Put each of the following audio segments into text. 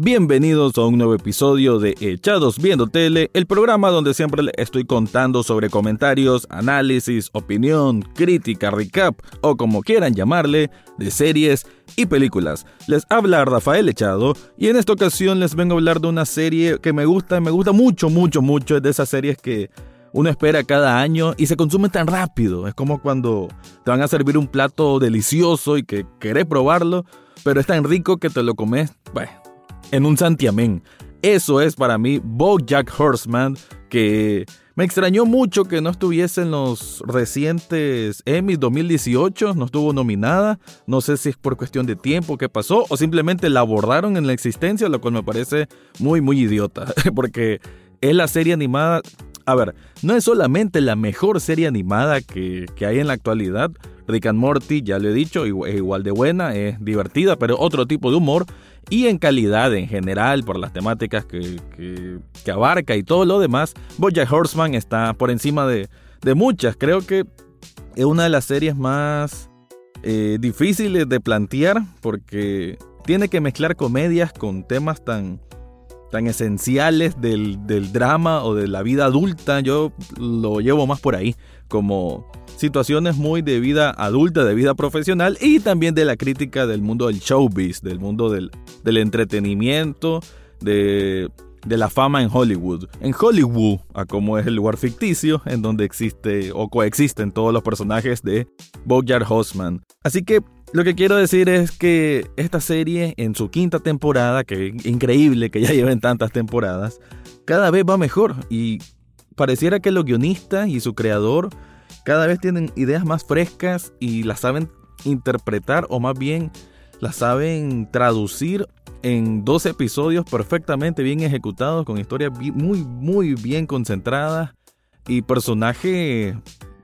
Bienvenidos a un nuevo episodio de Echados Viendo Tele, el programa donde siempre les estoy contando sobre comentarios, análisis, opinión, crítica, recap o como quieran llamarle, de series y películas. Les habla Rafael Echado y en esta ocasión les vengo a hablar de una serie que me gusta, me gusta mucho, mucho, mucho. Es de esas series que uno espera cada año y se consume tan rápido. Es como cuando te van a servir un plato delicioso y que querés probarlo, pero es tan rico que te lo comes, bueno en un santiamén. Eso es para mí Jack Horseman, que me extrañó mucho que no estuviese en los recientes Emmy 2018, no estuvo nominada, no sé si es por cuestión de tiempo que pasó o simplemente la abordaron en la existencia, lo cual me parece muy muy idiota, porque es la serie animada, a ver, no es solamente la mejor serie animada que, que hay en la actualidad, Rick and Morty, ya lo he dicho, es igual de buena, es divertida, pero otro tipo de humor y en calidad en general por las temáticas que, que, abarca y todo lo demás, Bojack Horseman está por encima de, de muchas. Creo que es una de las series más eh, difíciles de plantear porque tiene que mezclar comedias con temas tan, tan esenciales del, del drama o de la vida adulta. Yo lo llevo más por ahí, como situaciones muy de vida adulta, de vida profesional y también de la crítica del mundo del showbiz, del mundo del, entretenimiento, de, la fama en Hollywood. En Hollywood, a como es el lugar ficticio en donde existe o coexisten todos los personajes de Bojack Horseman. Así que lo que quiero decir es que esta serie en su quinta temporada, que increíble que ya lleven tantas temporadas, cada vez va mejor y pareciera que los guionistas y su creador cada vez tienen ideas más frescas y las saben interpretar o más bien las saben traducir en dos episodios perfectamente bien ejecutados con historias muy muy bien concentradas y personaje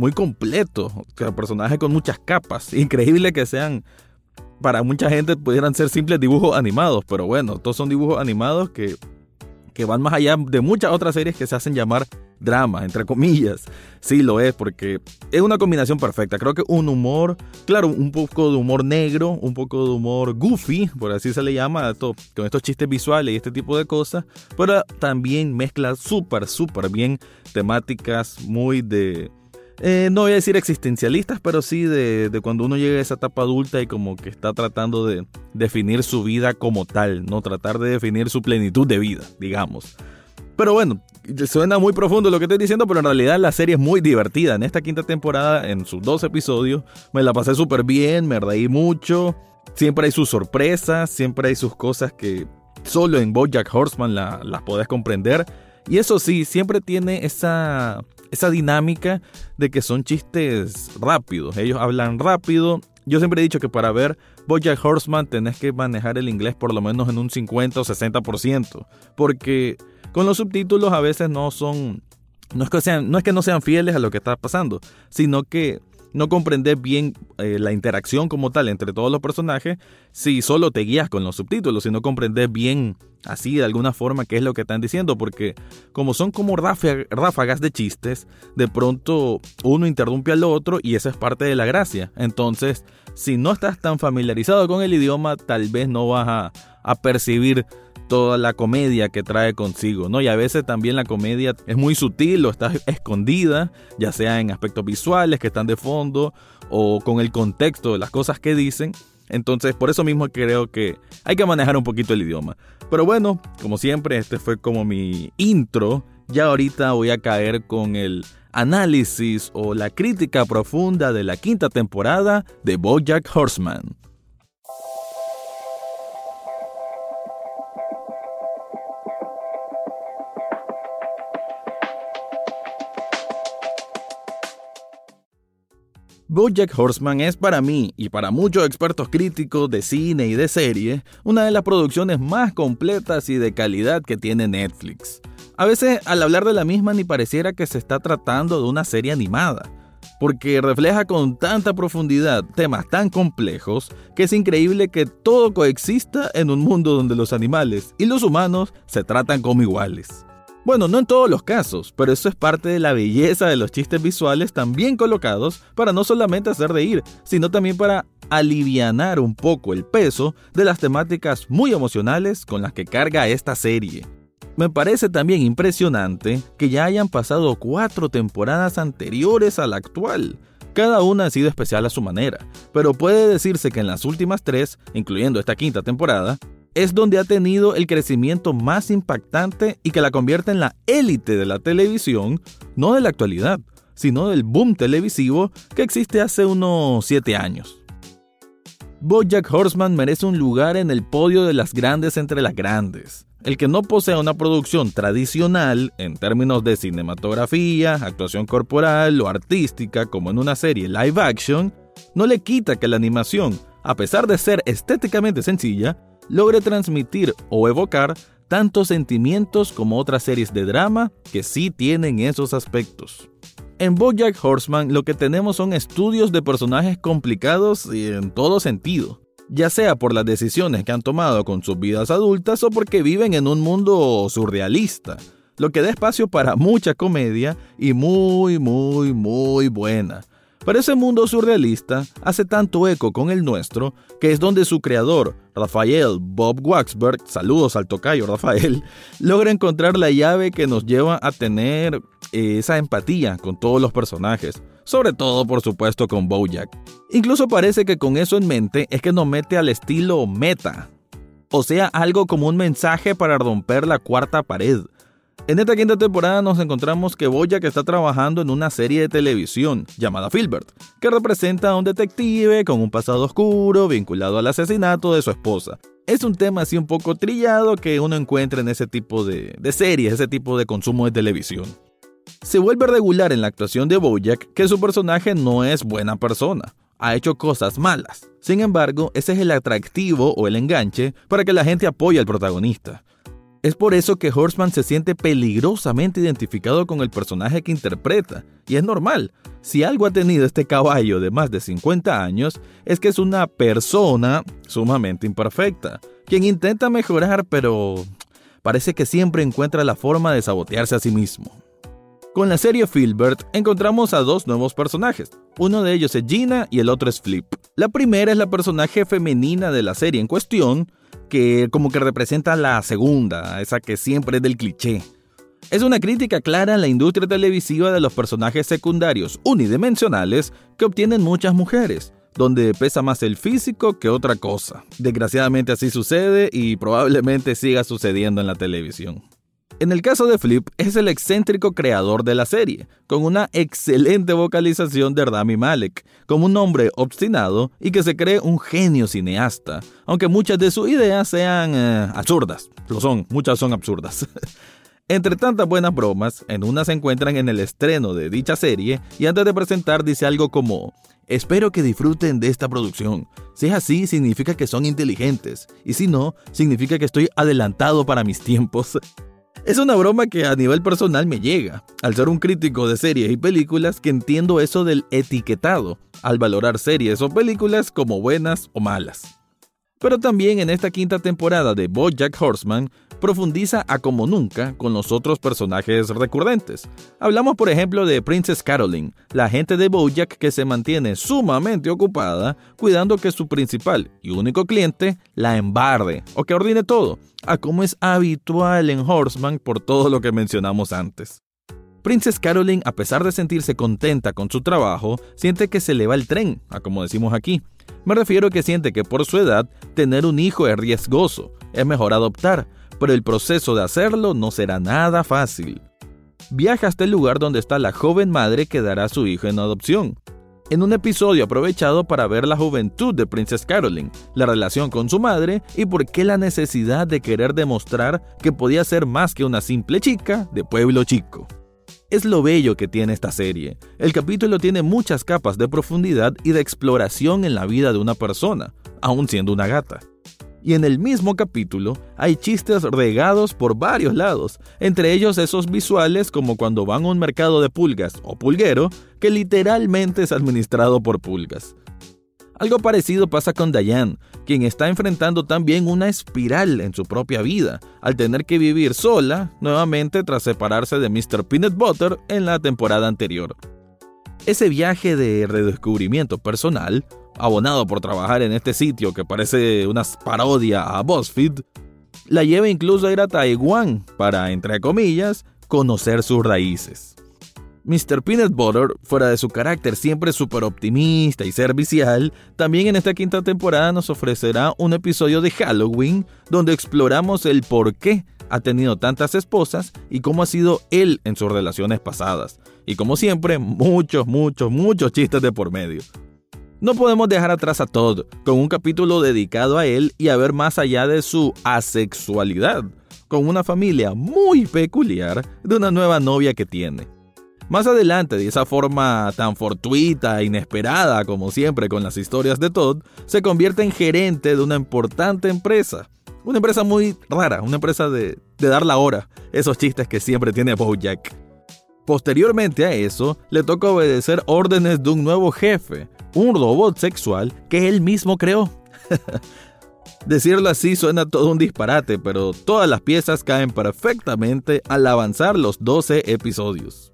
muy completo, personaje con muchas capas, increíble que sean para mucha gente pudieran ser simples dibujos animados, pero bueno, todos son dibujos animados que que van más allá de muchas otras series que se hacen llamar drama, entre comillas. Sí lo es, porque es una combinación perfecta. Creo que un humor, claro, un poco de humor negro, un poco de humor goofy, por así se le llama, con estos chistes visuales y este tipo de cosas, pero también mezcla súper, súper bien temáticas muy de eh, no voy a decir existencialistas, pero sí de, cuando uno llega a esa etapa adulta y como que está tratando de definir su vida como tal, no tratar de definir su plenitud de vida, digamos. Pero bueno, suena muy profundo lo que estoy diciendo, pero en realidad la serie es muy divertida. En esta quinta temporada, en sus dos episodios, me la pasé súper bien, me reí mucho. Siempre hay sus sorpresas, siempre hay sus cosas que solo en Bojack Horseman las podés comprender. Y eso sí, siempre tiene esa esa dinámica de que son chistes rápidos. Ellos hablan rápido. Yo siempre he dicho que para ver Bojack Horseman tenés que manejar el inglés por lo menos en un 50 o 60%. Porque con los subtítulos a veces no son... No es, que sean, no es que no sean fieles a lo que está pasando, sino que no comprendes bien eh, la interacción como tal entre todos los personajes si solo te guías con los subtítulos, si no comprendes bien así de alguna forma qué es lo que están diciendo, porque como son como ráfagas de chistes, de pronto uno interrumpe al otro y esa es parte de la gracia. Entonces, si no estás tan familiarizado con el idioma, tal vez no vas a, a percibir toda la comedia que trae consigo, ¿no? Y a veces también la comedia es muy sutil o está escondida, ya sea en aspectos visuales que están de fondo o con el contexto de las cosas que dicen. Entonces, por eso mismo creo que hay que manejar un poquito el idioma. Pero bueno, como siempre, este fue como mi intro. Ya ahorita voy a caer con el análisis o la crítica profunda de la quinta temporada de Bojack Horseman. Bojack Horseman es para mí y para muchos expertos críticos de cine y de serie una de las producciones más completas y de calidad que tiene Netflix. A veces al hablar de la misma ni pareciera que se está tratando de una serie animada. porque refleja con tanta profundidad temas tan complejos que es increíble que todo coexista en un mundo donde los animales y los humanos se tratan como iguales. Bueno, no en todos los casos, pero eso es parte de la belleza de los chistes visuales también colocados para no solamente hacer reír, sino también para alivianar un poco el peso de las temáticas muy emocionales con las que carga esta serie. Me parece también impresionante que ya hayan pasado cuatro temporadas anteriores a la actual. Cada una ha sido especial a su manera, pero puede decirse que en las últimas tres, incluyendo esta quinta temporada, es donde ha tenido el crecimiento más impactante y que la convierte en la élite de la televisión, no de la actualidad, sino del boom televisivo que existe hace unos 7 años. Bojack Horseman merece un lugar en el podio de las grandes entre las grandes. El que no posea una producción tradicional en términos de cinematografía, actuación corporal o artística como en una serie live action, no le quita que la animación, a pesar de ser estéticamente sencilla, logre transmitir o evocar tantos sentimientos como otras series de drama que sí tienen esos aspectos. En Bojack Horseman lo que tenemos son estudios de personajes complicados y en todo sentido, ya sea por las decisiones que han tomado con sus vidas adultas o porque viven en un mundo surrealista, lo que da espacio para mucha comedia y muy, muy, muy buena. Pero ese mundo surrealista hace tanto eco con el nuestro que es donde su creador, Rafael Bob Waxberg, saludos al tocayo Rafael, logra encontrar la llave que nos lleva a tener eh, esa empatía con todos los personajes, sobre todo por supuesto con Bojack. Incluso parece que con eso en mente es que nos mete al estilo meta, o sea, algo como un mensaje para romper la cuarta pared en esta quinta temporada nos encontramos que Bojack está trabajando en una serie de televisión llamada Filbert, que representa a un detective con un pasado oscuro vinculado al asesinato de su esposa. Es un tema así un poco trillado que uno encuentra en ese tipo de, series, ese tipo de consumo de televisión. Se vuelve regular en la actuación de Bojack que su personaje no es buena persona, ha hecho cosas malas. Sin embargo, ese es el atractivo o el enganche para que la gente apoye al protagonista. Es por eso que Horseman se siente peligrosamente identificado con el personaje que interpreta, y es normal. Si algo ha tenido este caballo de más de 50 años, es que es una persona sumamente imperfecta, quien intenta mejorar, pero parece que siempre encuentra la forma de sabotearse a sí mismo. Con la serie Filbert encontramos a dos nuevos personajes. Uno de ellos es Gina y el otro es Flip. La primera es la personaje femenina de la serie en cuestión, que como que representa la segunda, esa que siempre es del cliché. Es una crítica clara a la industria televisiva de los personajes secundarios unidimensionales que obtienen muchas mujeres, donde pesa más el físico que otra cosa. Desgraciadamente así sucede y probablemente siga sucediendo en la televisión. En el caso de Flip, es el excéntrico creador de la serie, con una excelente vocalización de Rami Malek, como un hombre obstinado y que se cree un genio cineasta, aunque muchas de sus ideas sean eh, absurdas. Lo son, muchas son absurdas. Entre tantas buenas bromas, en una se encuentran en el estreno de dicha serie y antes de presentar dice algo como, espero que disfruten de esta producción. Si es así, significa que son inteligentes, y si no, significa que estoy adelantado para mis tiempos. Es una broma que a nivel personal me llega, al ser un crítico de series y películas que entiendo eso del etiquetado, al valorar series o películas como buenas o malas. Pero también en esta quinta temporada de Bojack Horseman profundiza a como nunca con los otros personajes recurrentes. Hablamos por ejemplo de Princess Caroline, la agente de Bojack que se mantiene sumamente ocupada cuidando que su principal y único cliente la embarde o que ordine todo, a como es habitual en Horseman por todo lo que mencionamos antes. Princess Caroline, a pesar de sentirse contenta con su trabajo, siente que se le va el tren, a como decimos aquí. Me refiero a que siente que por su edad, tener un hijo es riesgoso, es mejor adoptar, pero el proceso de hacerlo no será nada fácil. Viaja hasta el lugar donde está la joven madre que dará a su hijo en adopción. En un episodio aprovechado para ver la juventud de Princess Caroline, la relación con su madre y por qué la necesidad de querer demostrar que podía ser más que una simple chica de pueblo chico. Es lo bello que tiene esta serie. El capítulo tiene muchas capas de profundidad y de exploración en la vida de una persona, aun siendo una gata. Y en el mismo capítulo hay chistes regados por varios lados, entre ellos esos visuales como cuando van a un mercado de pulgas o pulguero que literalmente es administrado por pulgas. Algo parecido pasa con Diane, quien está enfrentando también una espiral en su propia vida, al tener que vivir sola nuevamente tras separarse de Mr. Peanut Butter en la temporada anterior. Ese viaje de redescubrimiento personal abonado por trabajar en este sitio que parece una parodia a BuzzFeed, la lleva incluso a ir a Taiwán para, entre comillas, conocer sus raíces. Mr. Peanut Butter, fuera de su carácter siempre súper optimista y servicial, también en esta quinta temporada nos ofrecerá un episodio de Halloween donde exploramos el por qué ha tenido tantas esposas y cómo ha sido él en sus relaciones pasadas. Y como siempre, muchos, muchos, muchos chistes de por medio. No podemos dejar atrás a Todd, con un capítulo dedicado a él y a ver más allá de su asexualidad, con una familia muy peculiar de una nueva novia que tiene. Más adelante, de esa forma tan fortuita e inesperada como siempre con las historias de Todd, se convierte en gerente de una importante empresa. Una empresa muy rara, una empresa de, de dar la hora, esos chistes que siempre tiene Bojack. Posteriormente a eso, le toca obedecer órdenes de un nuevo jefe, un robot sexual que él mismo creó. Decirlo así suena todo un disparate, pero todas las piezas caen perfectamente al avanzar los 12 episodios.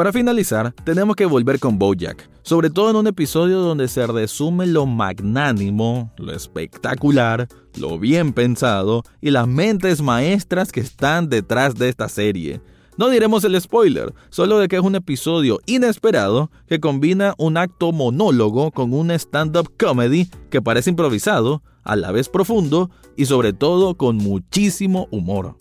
Para finalizar, tenemos que volver con Bojack, sobre todo en un episodio donde se resume lo magnánimo, lo espectacular, lo bien pensado y las mentes maestras que están detrás de esta serie. No diremos el spoiler, solo de que es un episodio inesperado que combina un acto monólogo con un stand-up comedy que parece improvisado, a la vez profundo y sobre todo con muchísimo humor.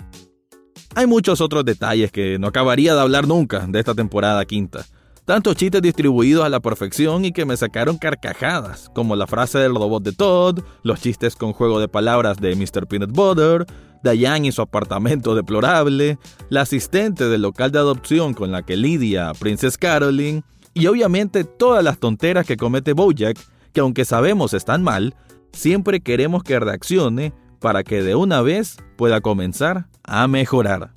Hay muchos otros detalles que no acabaría de hablar nunca de esta temporada quinta. Tantos chistes distribuidos a la perfección y que me sacaron carcajadas, como la frase del robot de Todd, los chistes con juego de palabras de Mr. Peanut Butter, Diane y su apartamento deplorable, la asistente del local de adopción con la que lidia Princess Caroline, y obviamente todas las tonteras que comete Bojack, que aunque sabemos están mal, siempre queremos que reaccione para que de una vez pueda comenzar a mejorar.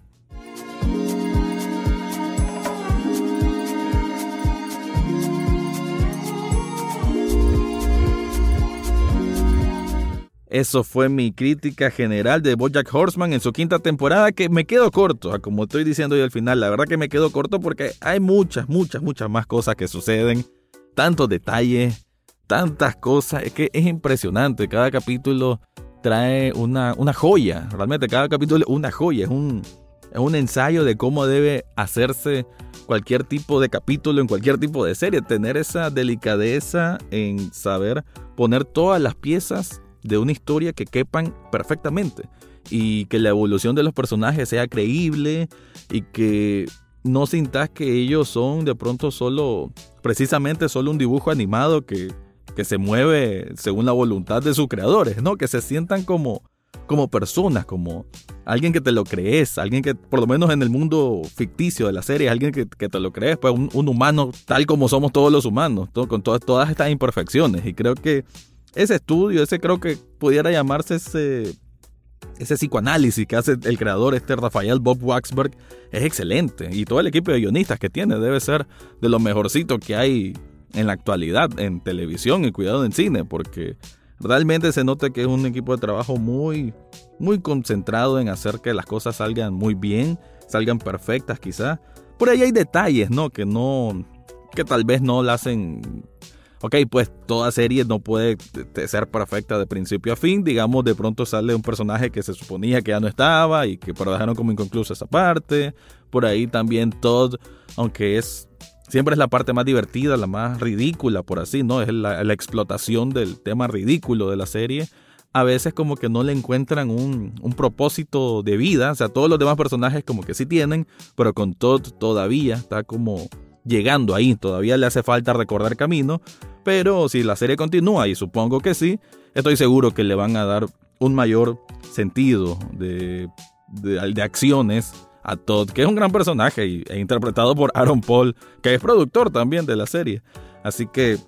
Eso fue mi crítica general de Bojack Horseman en su quinta temporada, que me quedo corto, como estoy diciendo yo al final. La verdad que me quedo corto porque hay muchas, muchas, muchas más cosas que suceden. Tantos detalles, tantas cosas. Es que es impresionante. Cada capítulo trae una, una joya. Realmente cada capítulo es una joya. Es un, es un ensayo de cómo debe hacerse cualquier tipo de capítulo en cualquier tipo de serie. Tener esa delicadeza en saber poner todas las piezas de una historia que quepan perfectamente y que la evolución de los personajes sea creíble y que no sintas que ellos son de pronto solo, precisamente solo un dibujo animado que, que se mueve según la voluntad de sus creadores, ¿no? Que se sientan como, como personas, como alguien que te lo crees, alguien que por lo menos en el mundo ficticio de la serie, alguien que, te lo crees, pues un, humano tal como somos todos los humanos, con todas, todas estas imperfecciones. Y creo que ese estudio, ese creo que pudiera llamarse ese, ese psicoanálisis que hace el creador, este Rafael Bob Waxberg, es excelente. Y todo el equipo de guionistas que tiene debe ser de lo mejorcito que hay en la actualidad en televisión y cuidado en cine, porque realmente se nota que es un equipo de trabajo muy, muy concentrado en hacer que las cosas salgan muy bien, salgan perfectas quizás. Por ahí hay detalles, ¿no? Que no, que tal vez no la hacen ok, pues toda serie no puede ser perfecta de principio a fin. Digamos, de pronto sale un personaje que se suponía que ya no estaba y que pero dejaron como inconclusa esa parte. Por ahí también Todd, aunque es siempre es la parte más divertida, la más ridícula, por así, ¿no? Es la, explotación del tema ridículo de la serie. A veces como que no le encuentran un, propósito de vida. O sea, todos los demás personajes como que sí tienen, pero con Todd todavía está como llegando ahí. Todavía le hace falta recordar camino. Pero si la serie continúa, y supongo que sí, estoy seguro que le van a dar un mayor sentido de, acciones a Todd, que es un gran personaje y, e interpretado por Aaron Paul, que es productor también de la serie. Así que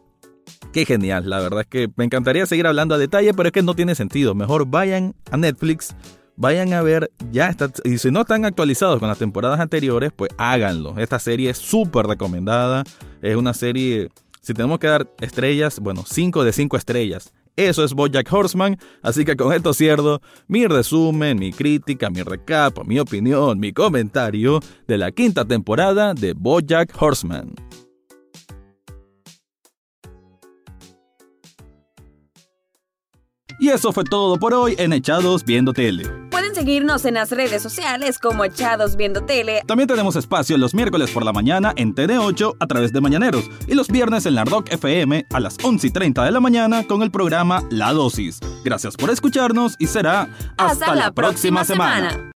Qué genial, la verdad es que me encantaría seguir hablando a detalle, pero es que no tiene sentido. Mejor vayan a Netflix, vayan a ver, ya está, y si no están actualizados con las temporadas anteriores, pues háganlo. Esta serie es súper recomendada, es una serie, si tenemos que dar estrellas, bueno, 5 de 5 estrellas. Eso es Bojack Horseman, así que con esto cierro mi resumen, mi crítica, mi recap, mi opinión, mi comentario de la quinta temporada de Bojack Horseman. Y eso fue todo por hoy en Echados Viendo Tele. Pueden seguirnos en las redes sociales como Echados Viendo Tele. También tenemos espacio los miércoles por la mañana en TN8 a través de Mañaneros y los viernes en la Rock FM a las 11 y 30 de la mañana con el programa La Dosis. Gracias por escucharnos y será hasta, la, próxima, semana.